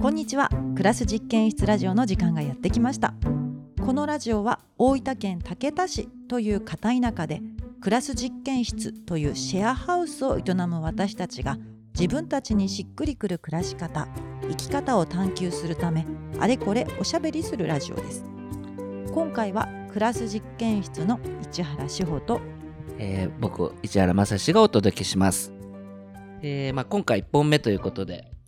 こんにちは。クラス実験室ラジオの時間がやってきました。このラジオは大分県竹田市という片田舎でクラス実験室というシェアハウスを営む私たちが自分たちにしっくりくる暮らし方生き方を探求するためあれこれおしゃべりするラジオです。今回はクラス実験室の市原志保と、えー、僕市原正史がお届けします、えーまあ、今回1本目ということで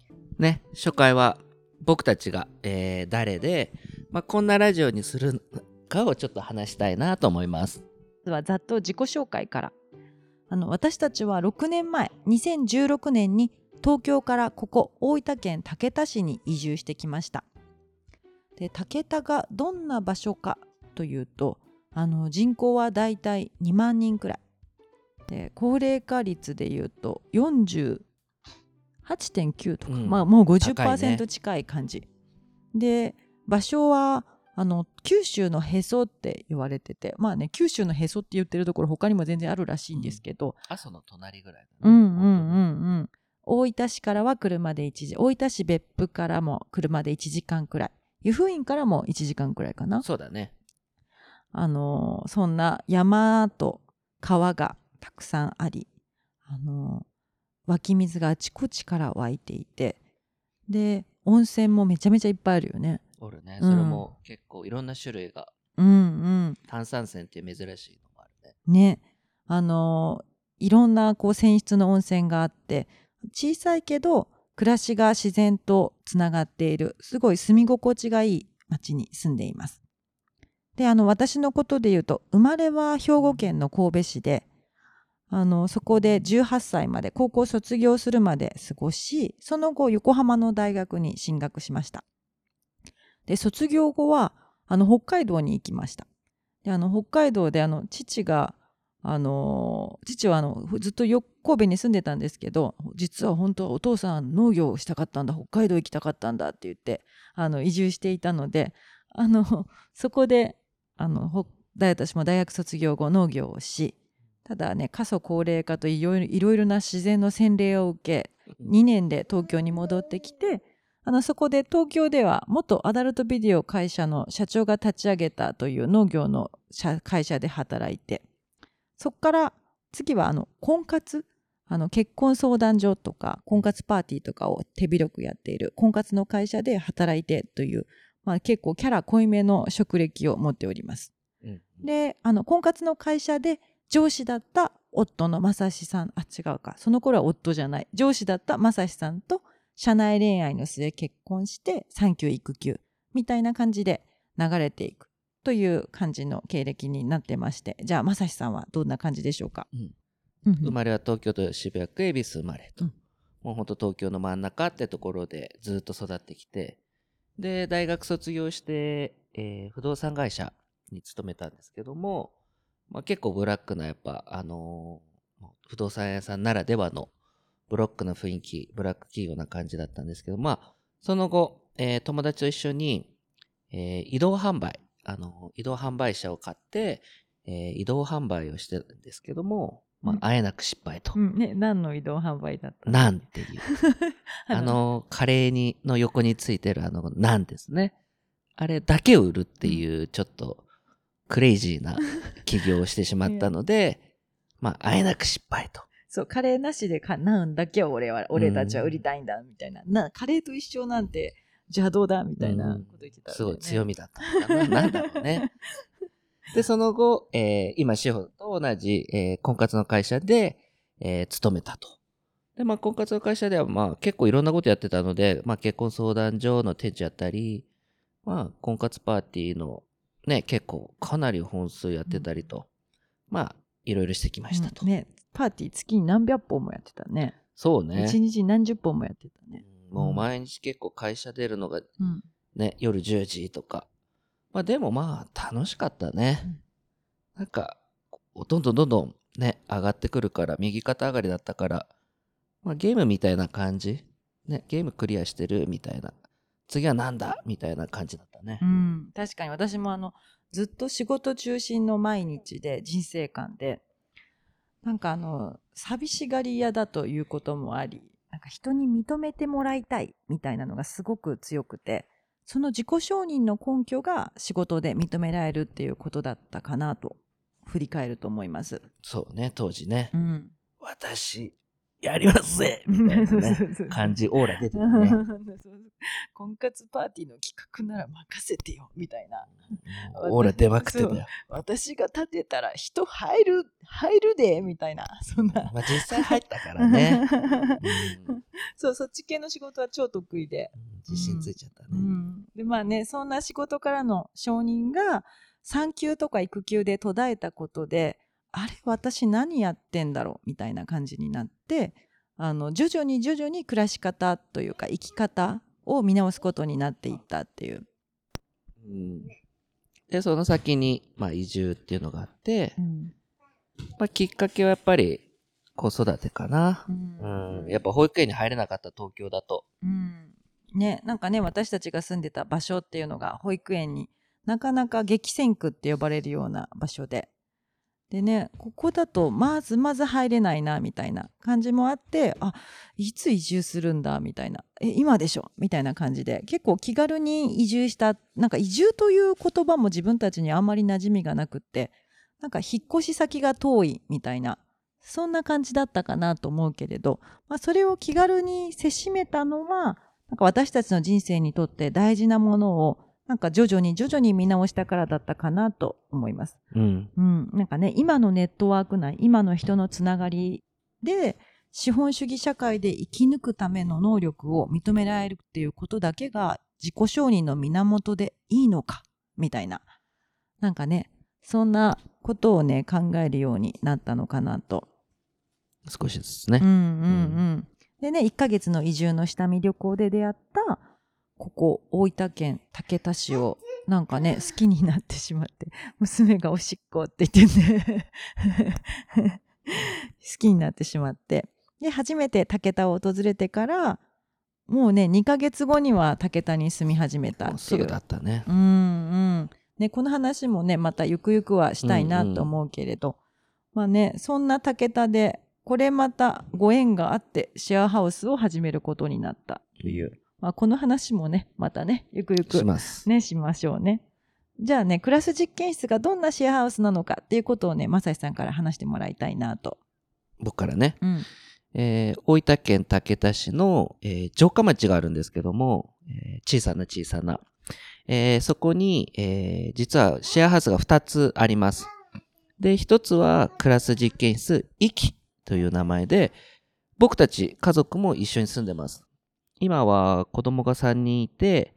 ね初回は僕たちが、えー、誰で、まあ、こんなラジオにするかをちょっと話したいなと思います。ではざっと自己紹介から。あの私たちは6年前2016年に東京からここ大分県竹田市に移住してきました。で竹田がどんな場所かというとあの人口はだいたい2万人くらい。で高齢化率でいうと48.9とか、うん、まあもう50%近い感じ、ね、で場所はあの九州のへそって言われてて。まあね九州のへそって言ってるところ他にも全然あるらしいんですけど、うん、阿蘇の隣ぐらい、ね、うんうんうんうん大分市からは車で1時大分市別府からも車で1時間くらい。湯布院からも1時間くらいかな。そうだね。あのそんな山と川がたくさんありあの湧き水があちこちから湧いていてで温泉もめちゃめちゃいっぱいあるよね。おるね、それも結構いろんな種類が、うんうん、炭酸泉っていう珍しいのもあるね。ね。あのいろんなこう泉質の温泉があって小さいけど暮らしが自然とつながっているすごい住み心地がいい町に住んでいます。であの私のことで言うと生まれは兵庫県の神戸市であのそこで18歳まで高校卒業するまで過ごしその後横浜の大学に進学しました。で卒業後はあの北海道に行きました。であの北海道であの父があの父はあのずっと神戸に住んでたんですけど実は本当はお父さん農業をしたかったんだ北海道行きたかったんだって言ってあの移住していたのであのそこであの私も大学卒業後農業をしただね過疎高齢化といろいろな自然の洗礼を受け2年で東京に戻ってきてあのそこで東京では元アダルトビデオ会社の社長が立ち上げたという農業の会社で働いてそこから次はあの婚活あの結婚相談所とか婚活パーティーとかを手広くやっている婚活の会社で働いてという、まあ、結構キャラ濃いめの職歴を持っております。うん、であの婚活の会社で上司だった夫の正志さん。あ違うか。その頃は夫じゃない。上司だった正志さんと社内恋愛の末結婚して産休育休。みたいな感じで流れていくという感じの経歴になってまして。じゃあ正志さんはどんな感じでしょうか、うん、生まれは東京都渋谷区恵比寿生まれと、うん、もうほんと東京の真ん中ってところでずっと育ってきて。で大学卒業して、えー、不動産会社に勤めたんですけどもまあ、結構ブラックなやっぱ、あのー、不動産屋さんならではのブロックな雰囲気、ブラック企業な感じだったんですけど、まあ、その後、えー、友達と一緒に、えー、移動販売、あの移動販売車を買って、え移動販売をしてるんですけども、まあ、あえなく失敗と。うん、ね、何の移動販売だったなんていう。あの、カレーに、の横についてるあの、なんですね。あれだけを売るっていう、ちょっと、クレイジーな起業をしてしまったので、まあ、あえなく失敗と。そう、カレーなしでか、なんだけ俺は、俺たちは売りたいんだ、みたいな。うん、な、カレーと一緒なんて、じゃあどうだみたいなこと言ってた、ねうん、すごい強みだったな。なんだろうね。で、その後、えー、今、志保と同じ、えー、婚活の会社で、えー、勤めたと。で、まあ、婚活の会社では、まあ、結構いろんなことやってたので、まあ、結婚相談所の店長やったり、まあ、婚活パーティーのね、結構かなり本数やってたりと、うん、まあ、いろいろしてきましたと、うん、ね、パーティー月に何百本もやってたね。そうね。一日何十本もやってたね。もう毎日結構会社出るのが、ね、夜10時とか。まあでもまあ楽しかったね。なんか、どんどんどんどんね、上がってくるから、右肩上がりだったから、まあゲームみたいな感じ？ね、ゲームクリアしてるみたいな。次は何だみたいな感じだったね。うん、確かに私もあのずっと仕事中心の毎日で人生観でなんかあの寂しがり屋だということもありなんか人に認めてもらいたいみたいなのがすごく強くてその自己承認の根拠が仕事で認められるっていうことだったかなと振り返ると思います。そうね、当時ね。うん、私、やりますぜ！みたいなね、感じ、オーラ出てるね。婚活パーティーの企画なら任せてよ。みたいな。オーラ出まくってたよ。私が立てたら人入る入るで。みたいな。そんな。まあ実際入ったからね。うん。そうそっち系の仕事は超得意で、自信ついちゃったね。うん、でまあねそんな仕事からの承認が産休とか育休で途絶えたことであれ私何やってんだろう？みたいな感じになってあの徐々に徐々に暮らし方というか生き方を見直すことになっていったっていう。うんで、その先に、まあ、移住っていうのがあって、まあ、きっかけはやっぱり子育てかな。うん、やっぱ保育園に入れなかった東京だと。うんね、なんかね私たちが住んでた場所っていうのが保育園になかなか激戦区って呼ばれるような場所ででねここだとまずまず入れないなみたいな感じもあってあいつ移住するんだみたいな。え今でしょ？みたいな感じで。結構気軽に移住したなんか移住という言葉も自分たちにあんまり馴染みがなくってなんか引っ越し先が遠いみたいなそんな感じだったかなと思うけれど、まあ、それを気軽にせしめたのはなんか私たちの人生にとって大事なものをなんか徐々に徐々に見直したからだったかなと思います。うん。うん、なんかね今のネットワーク内今の人のつながりで資本主義社会で生き抜くための能力を認められるっていうことだけが自己承認の源でいいのかみたいななんかねそんなことをね考えるようになったのかなと少しずつねうん。うんうん。でね、1ヶ月の移住の下見旅行で出会った、ここ、大分県竹田市を、なんかね、好きになってしまって、娘がおしっこって言ってね、好きになってしまって、で、初めて竹田を訪れてから、もうね、2ヶ月後には竹田に住み始めたっていうもうすぐだ。ったね。うんうん。ね、この話もね、またゆくゆくはしたいなと思うけれど、まあね、そんな竹田で、これまたご縁があってシェアハウスを始めることになったという、まあ、この話もね、またね、ゆくゆくします。ね、しましょうね。じゃあね、クラス実験室がどんなシェアハウスなのかっていうことをね、まさしさんから話してもらいたいなと。僕からね。うん。えー大分県竹田市の、えー城下町があるんですけども、えー小さな小さな。えーそこに、えー実はシェアハウスが2つあります。で、1つはクラス実験室、イキという名前で、僕たち家族も一緒に住んでます。今は子供が3人いて、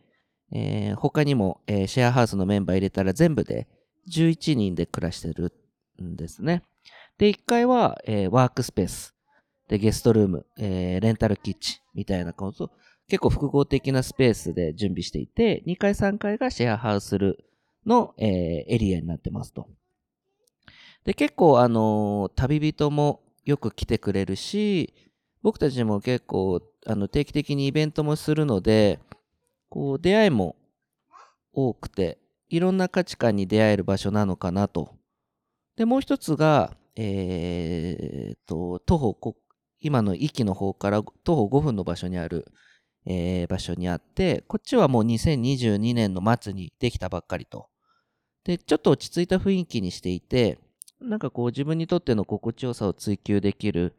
えー他にも、えーシェアハウスのメンバー入れたら全部で11人で暮らしてるんですね。で、1階は、えーワークスペース。で、ゲストルーム、えーレンタルキッチンみたいなこと、結構複合的なスペースで準備していて、2階3階がシェアハウスの、えーエリアになってますと。で、結構あのー旅人もよく来てくれるし、僕たちも結構あの定期的にイベントもするので、こう出会いも多くて、いろんな価値観に出会える場所なのかなと。で、もう一つが、えーと、徒歩こ、今の駅の方から徒歩5分の場所にある、えー場所にあって、こっちはもう2022年の末にできたばっかりと。で、ちょっと落ち着いた雰囲気にしていて、なんかこう自分にとっての心地よさを追求できる、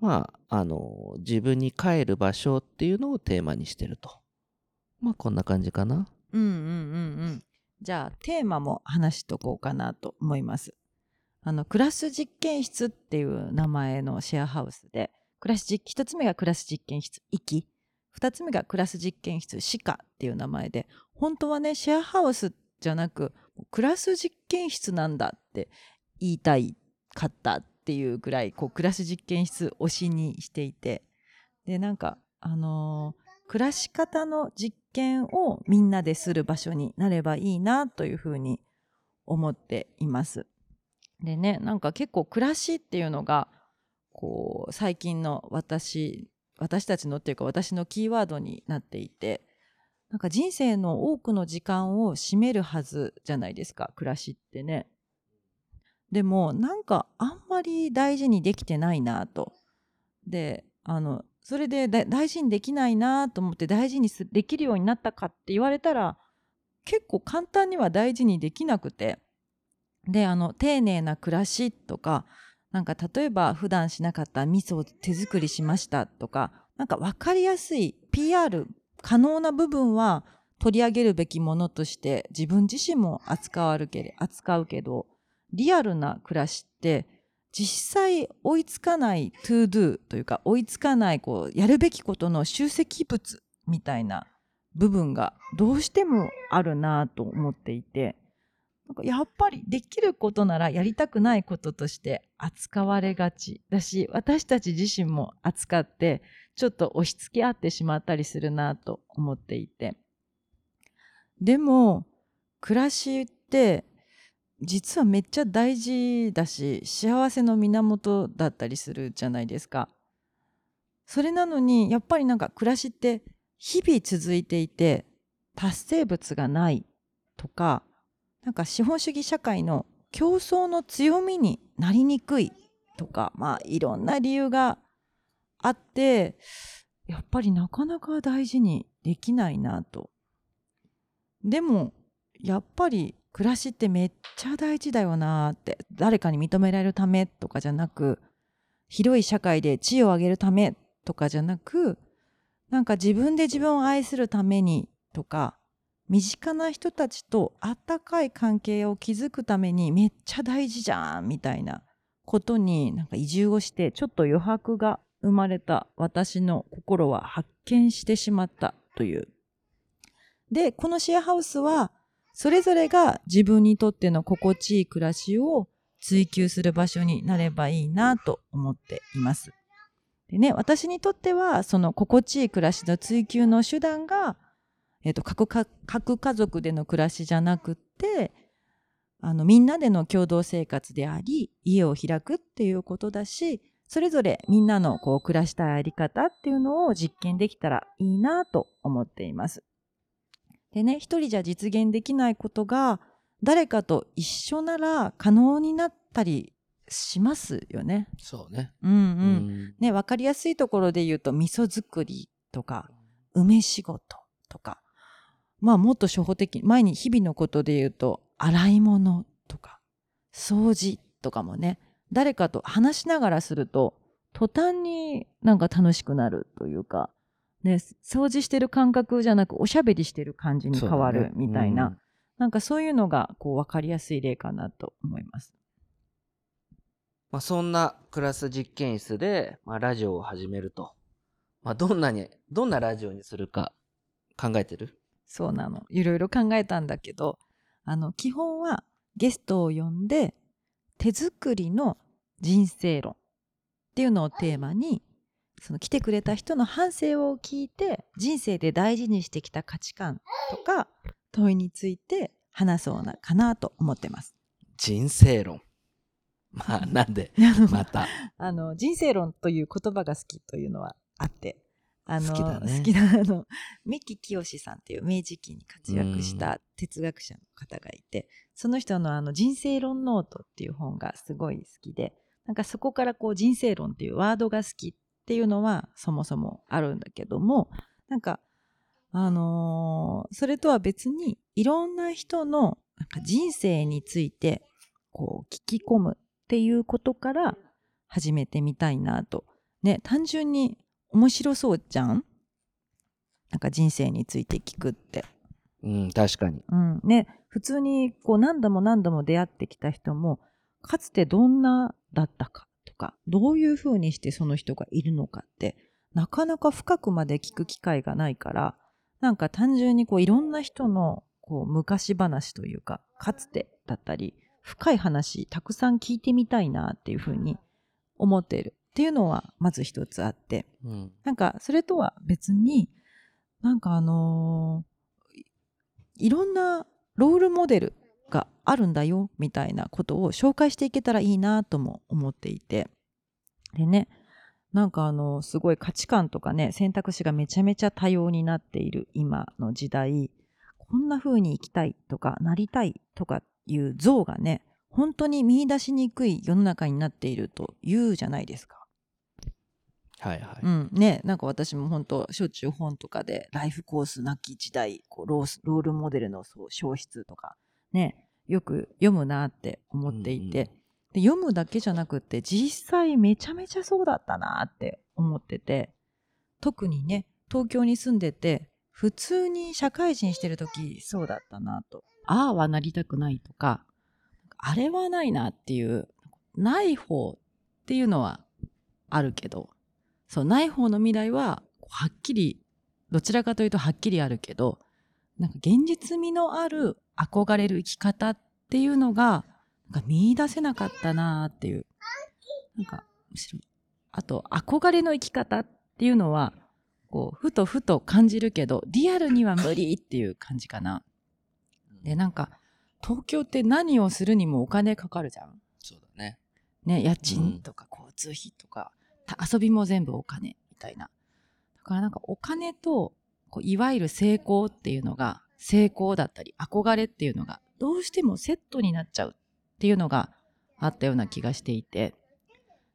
まあ、あの、自分に帰る場所っていうのをテーマにしてると。まあ、こんな感じかな。うんうんうんうん。じゃあテーマも話しとこうかなと思います。あのクラス実験室っていう名前のシェアハウスで、クラス実一つ目がクラス実験室行き、二つ目がクラス実験室歯科っていう名前で、本当はねシェアハウスじゃなくクラス実験室なんだって言いたいかったっていうぐらいこうクラス実験室推しにしていて、でなんかあのー暮らし方の実験をみんなでする場所になればいいなというふうに思っています。でねなんか結構暮らしっていうのがこう最近の私私たちのっていうか私のキーワードになっていてなんか人生の多くの時間を占めるはずじゃないですか暮らしってね。でもなんかあんまり大事にできてないなと。であのそれで大事にできないなと思って大事にできるようになったかって言われたら結構簡単には大事にできなくてであの丁寧な暮らしとかなんか例えば普段しなかった味噌を手作りしましたとかなんか分かりやすい PR 可能な部分は取り上げるべきものとして自分自身も扱わるけ扱うけどリアルな暮らしって実際追いつかない ToDo というか追いつかないこうやるべきことの集積物みたいな部分がどうしてもあるなと思っていてなんかやっぱりできることならやりたくないこととして扱われがちだし私たち自身も扱ってちょっと押し付け合ってしまったりするなと思っていて。でも暮らしって実はめっちゃ大事だし幸せの源だったりするじゃないですか。それなのにやっぱりなんか暮らしって日々続いていて達成物がないとかなんか資本主義社会の競争の強みになりにくいとかまあいろんな理由があってやっぱりなかなか大事にできないなと。でもやっぱり暮らしってめっちゃ大事だよなって誰かに認められるためとかじゃなく広い社会で地位を上げるためとかじゃなくなんか自分で自分を愛するためにとか身近な人たちとあったかい関係を築くためにめっちゃ大事じゃんみたいなことになんか移住をしてちょっと余白が生まれた私の心は発見してしまったという。で、このシェアハウスはそれぞれが自分にとっての心地いい暮らしを追求する場所になればいいなと思っています。でね、私にとってはその心地いい暮らしの追求の手段が、え、ー、と核核家族での暮らしじゃなくってあのみんなでの共同生活であり家を開くっていうことだしそれぞれみんなのこう暮らしたいあり方っていうのを実験できたらいいなと思っています。でね一人じゃ実現できないことが誰かと一緒なら可能になったりしますよね。そうね。うんうん。うん、ね分かりやすいところで言うと味噌作りとか梅仕事とかまあもっと初歩的前に日々のことで言うと洗い物とか掃除とかもね誰かと話しながらすると途端になんか楽しくなるというかね、掃除してる感覚じゃなくおしゃべりしてる感じに変わるみたいな、ねうん、なんかそういうのがこう分かりやすい例かなと思います。まあ、そんなクラス実験室で、まあ、ラジオを始めると。まあ、どんなに、どんなラジオにするか考えてる？そうなの。いろいろ考えたんだけど、あの、基本はゲストを呼んで手作りの人生論っていうのをテーマにその来てくれた人の反省を聞いて人生で大事にしてきた価値観とか問いについて話そうなかなと思ってます。人生論。まあなんでまた。あの人生論という言葉が好きというのはあってあの好きだね。好きなあの三木清さんっていう明治期に活躍した哲学者の方がいてその人のあの人生論ノートっていう本がすごい好きでなんかそこからこう人生論っていうワードが好きっていうのはそもそもあるんだけどもなんかあのー、それとは別にいろんな人のなんか人生についてこう聞き込むっていうことから始めてみたいなと。ね、単純に面白そうじゃん？なんか人生について聞くって。うん、確かに。うん。ね、普通にこう何度も何度も出会ってきた人も、かつてどんなだったかとかどういうふうにしてその人がいるのかってなかなか深くまで聞く機会がないからなんか単純にこういろんな人のこう昔話というかかつてだったり深い話たくさん聞いてみたいなっていうふうに思っている。っていうのはまず一つあって、うん、なんかそれとは別になんかあのー、いろんなロールモデルがあるんだよみたいなことを紹介していけたらいいなとも思っていてでねなんかあのすごい価値観とかね選択肢がめちゃめちゃ多様になっている今の時代こんな風に生きたいとかなりたいとかいう像がね本当に見出しにくい世の中になっているというじゃないですか。はいはい。うん、ね、なんか私も本当しょっちゅう本とかでライフコースなき時代こうロースロールモデルのそう消失とかねよく読むなって思っていて、うんうんで読むだけじゃなくって実際めちゃめちゃそうだったなって思ってて。特にね東京に住んでて普通に社会人してる時そうだったなと。ああはなりたくないとかあれはないなっていうない方っていうのはあるけど。そうない方の未来ははっきりどちらかというとはっきりあるけどなんか現実味のある憧れる生き方っていうのがなんか見出せなかったなっていうなんかむしろあと憧れの生き方っていうのはこうふとふと感じるけどリアルには無理っていう感じかな。でなんか東京って何をするにもお金かかるじゃん。そうだね。ね、家賃とか交通費とか、た遊びも全部お金みたいな。だからなんかお金と、こういわゆる成功っていうのが、成功だったり憧れっていうのが、どうしてもセットになっちゃうっていうのがあったような気がしていて。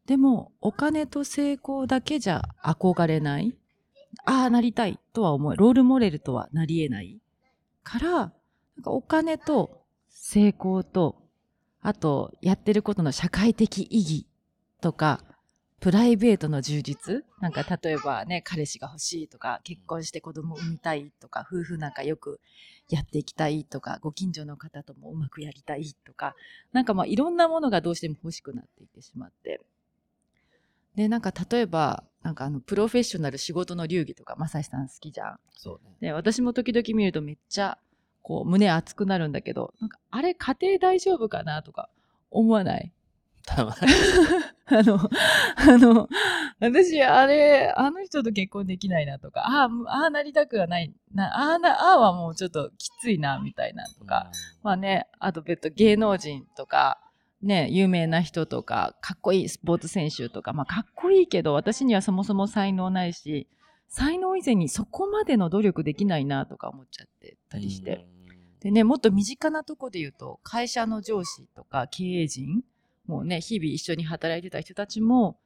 でも、お金と成功だけじゃ憧れない。ああ、なりたいとは思う。ロールモデルとはなり得ない。から、なんかお金と成功とあと、やってることの社会的意義とか、プライベートの充実？なんか例えばね、彼氏が欲しいとか、結婚して子供産みたいとか、夫婦仲良くやっていきたいとか、ご近所の方ともうまくやりたいとか、なんかまあいろんなものがどうしても欲しくなっていってしまって。で、なんか例えば、なんかあの、プロフェッショナル仕事の流儀とか、まさしさん好きじゃん。そうね。で、私も時々見るとめっちゃ、こう、胸熱くなるんだけど、なんか、あれ、家庭大丈夫かなとか思わない？たま あの、あの、私、あれ、あの人と結婚できないなとか、ああ、ああなりたくはない、なああな、ああはもうちょっときついな、みたいなとか、まあね、あと別途芸能人とか、ね、有名な人とか、かっこいいスポーツ選手とか、まあかっこいいけど、私にはそもそも才能ないし、才能以前にそこまでの努力できないなとか思っちゃってたりして。でね、もっと身近なとこで言うと、会社の上司とか経営陣、もうね、日々一緒に働いてた人たちも、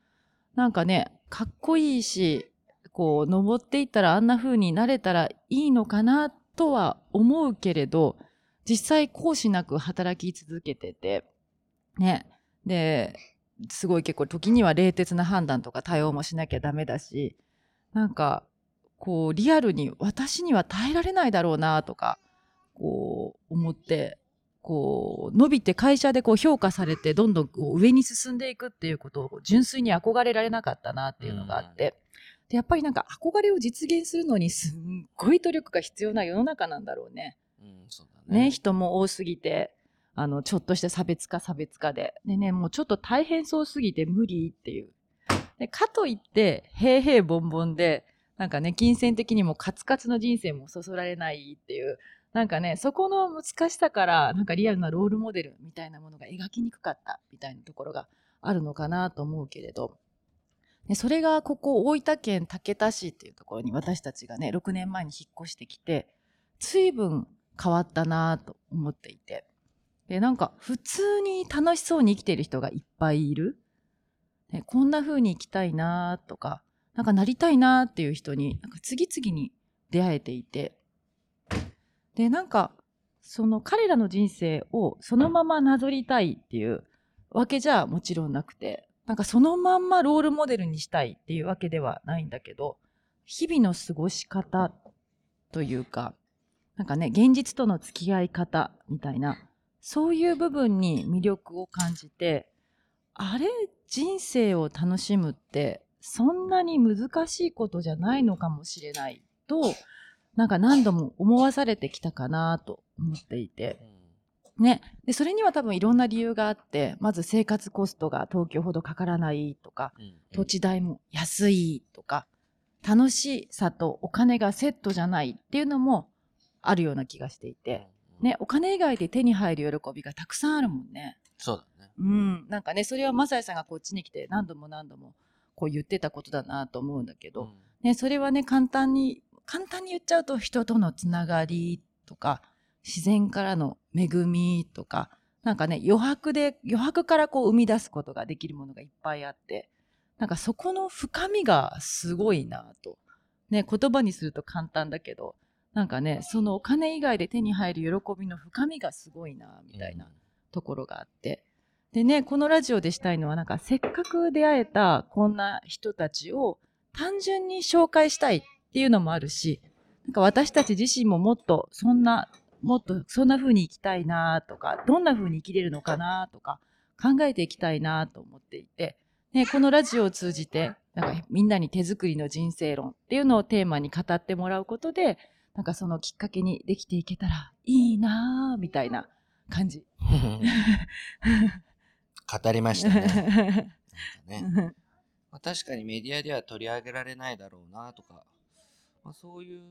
なんかね、かっこいいし、こう、登っていったらあんな風になれたらいいのかなとは思うけれど、実際講師なく働き続けてて、ね、で、すごい結構時には冷徹な判断とか対応もしなきゃダメだし、なんか、こう、リアルに私には耐えられないだろうなとか、こう、思って、こう、伸びて会社でこう評価されて、どんどんこう上に進んでいくっていうことを純粋に憧れられなかったなっていうのがあって、で、やっぱりなんか憧れを実現するのにすんごい努力が必要な世の中なんだろうね。うん、そうだね。ね、人も多すぎて、あの、ちょっとした差別化差別化で。でね、もうちょっと大変そうすぎて無理っていう。で、かといって、平々凡々で、なんかね、金銭的にもカツカツの人生もそそられないっていう、なんかね、そこの難しさから、なんかリアルなロールモデルみたいなものが描きにくかったみたいなところがあるのかなと思うけれど、でそれがここ大分県竹田市っていうところに私たちがね、6年前に引っ越してきて、随分変わったなと思っていて。で、なんか普通に楽しそうに生きている人がいっぱいいる。ね、こんな風に生きたいなとか、なんかなりたいなっていう人に、なんか次々に出会えていて。で、なんか、その彼らの人生をそのままなぞりたいっていうわけじゃもちろんなくて、なんかそのまんまロールモデルにしたいっていうわけではないんだけど、日々の過ごし方というか、なんかね、現実との付き合い方みたいな、そういう部分に魅力を感じて、あれ、人生を楽しむって、そんなに難しいことじゃないのかもしれないと、なんか何度も思わされてきたかなと思っていて。ね。で、それには多分いろんな理由があって、まず生活コストが東京ほどかからないとか、うん土地代も安いとか、楽しさとお金がセットじゃないっていうのもあるような気がしていて、ね、お金以外で手に入る喜びがたくさんあるもんね。そうだね。うん。なんかね、それはマサイさんがこっちに来て何度も何度もこう言ってたことだなと思うんだけど、ね、それはね、簡単に、簡単に言っちゃうと人とのつながりとか、自然からの恵みとか、なんかね、余白で、余白からこう生み出すことができるものがいっぱいあって、なんかそこの深みがすごいなと。ね、言葉にすると簡単だけど、なんかね、そのお金以外で手に入る喜びの深みがすごいな、みたいなところがあって。でね、このラジオでしたいのは、なんかせっかく出会えたこんな人たちを単純に紹介したいっていうのもあるし、なんか私たち自身ももっとそんな、もっとそんな風に生きたいなとか、どんな風に生きれるのかなとか考えていきたいなと思っていて、ね、このラジオを通じて、なんかみんなに手作りの人生論っていうのをテーマに語ってもらうことで、なんかそのきっかけにできていけたらいいなぁ、みたいな感じ。語りましたね。ねまあ、確かにメディアでは取り上げられないだろうなとか、まあ、そういう、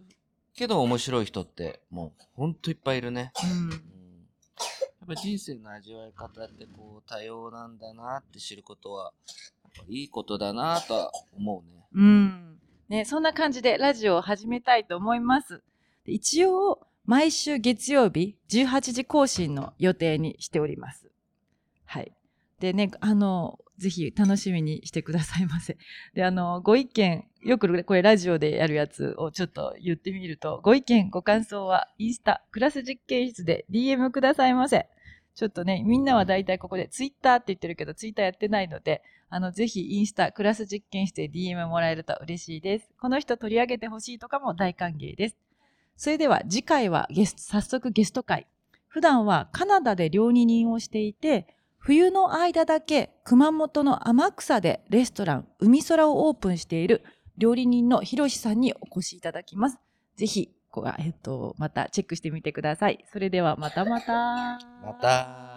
けど面白い人ってもうほんといっぱいいるね。うんやっぱ人生の味わい方ってこう多様なんだなって知ることは、いいことだなとは思うね。うん。ね、そんな感じでラジオを始めたいと思います。一応、毎週月曜日18時更新の予定にしております。はい。でね、あの、ぜひ楽しみにしてくださいませ。で、あの、ご意見、よくこれラジオでやるやつをちょっと言ってみると、ご意見、ご感想はインスタ、クラス実験室で DM くださいませ。ちょっとね、みんなは大体ここでツイッターって言ってるけど、ツイッターやってないので、あの、ぜひインスタ、クラス実験室で DM もらえると嬉しいです。この人取り上げてほしいとかも大歓迎です。それでは次回はゲスト、早速ゲスト会。普段はカナダで料理人をしていて、冬の間だけ熊本の天草でレストラン海空をオープンしている料理人のひろしさんにお越しいただきます。ぜひ、えっと、またチェックしてみてください。それではまたまた。また。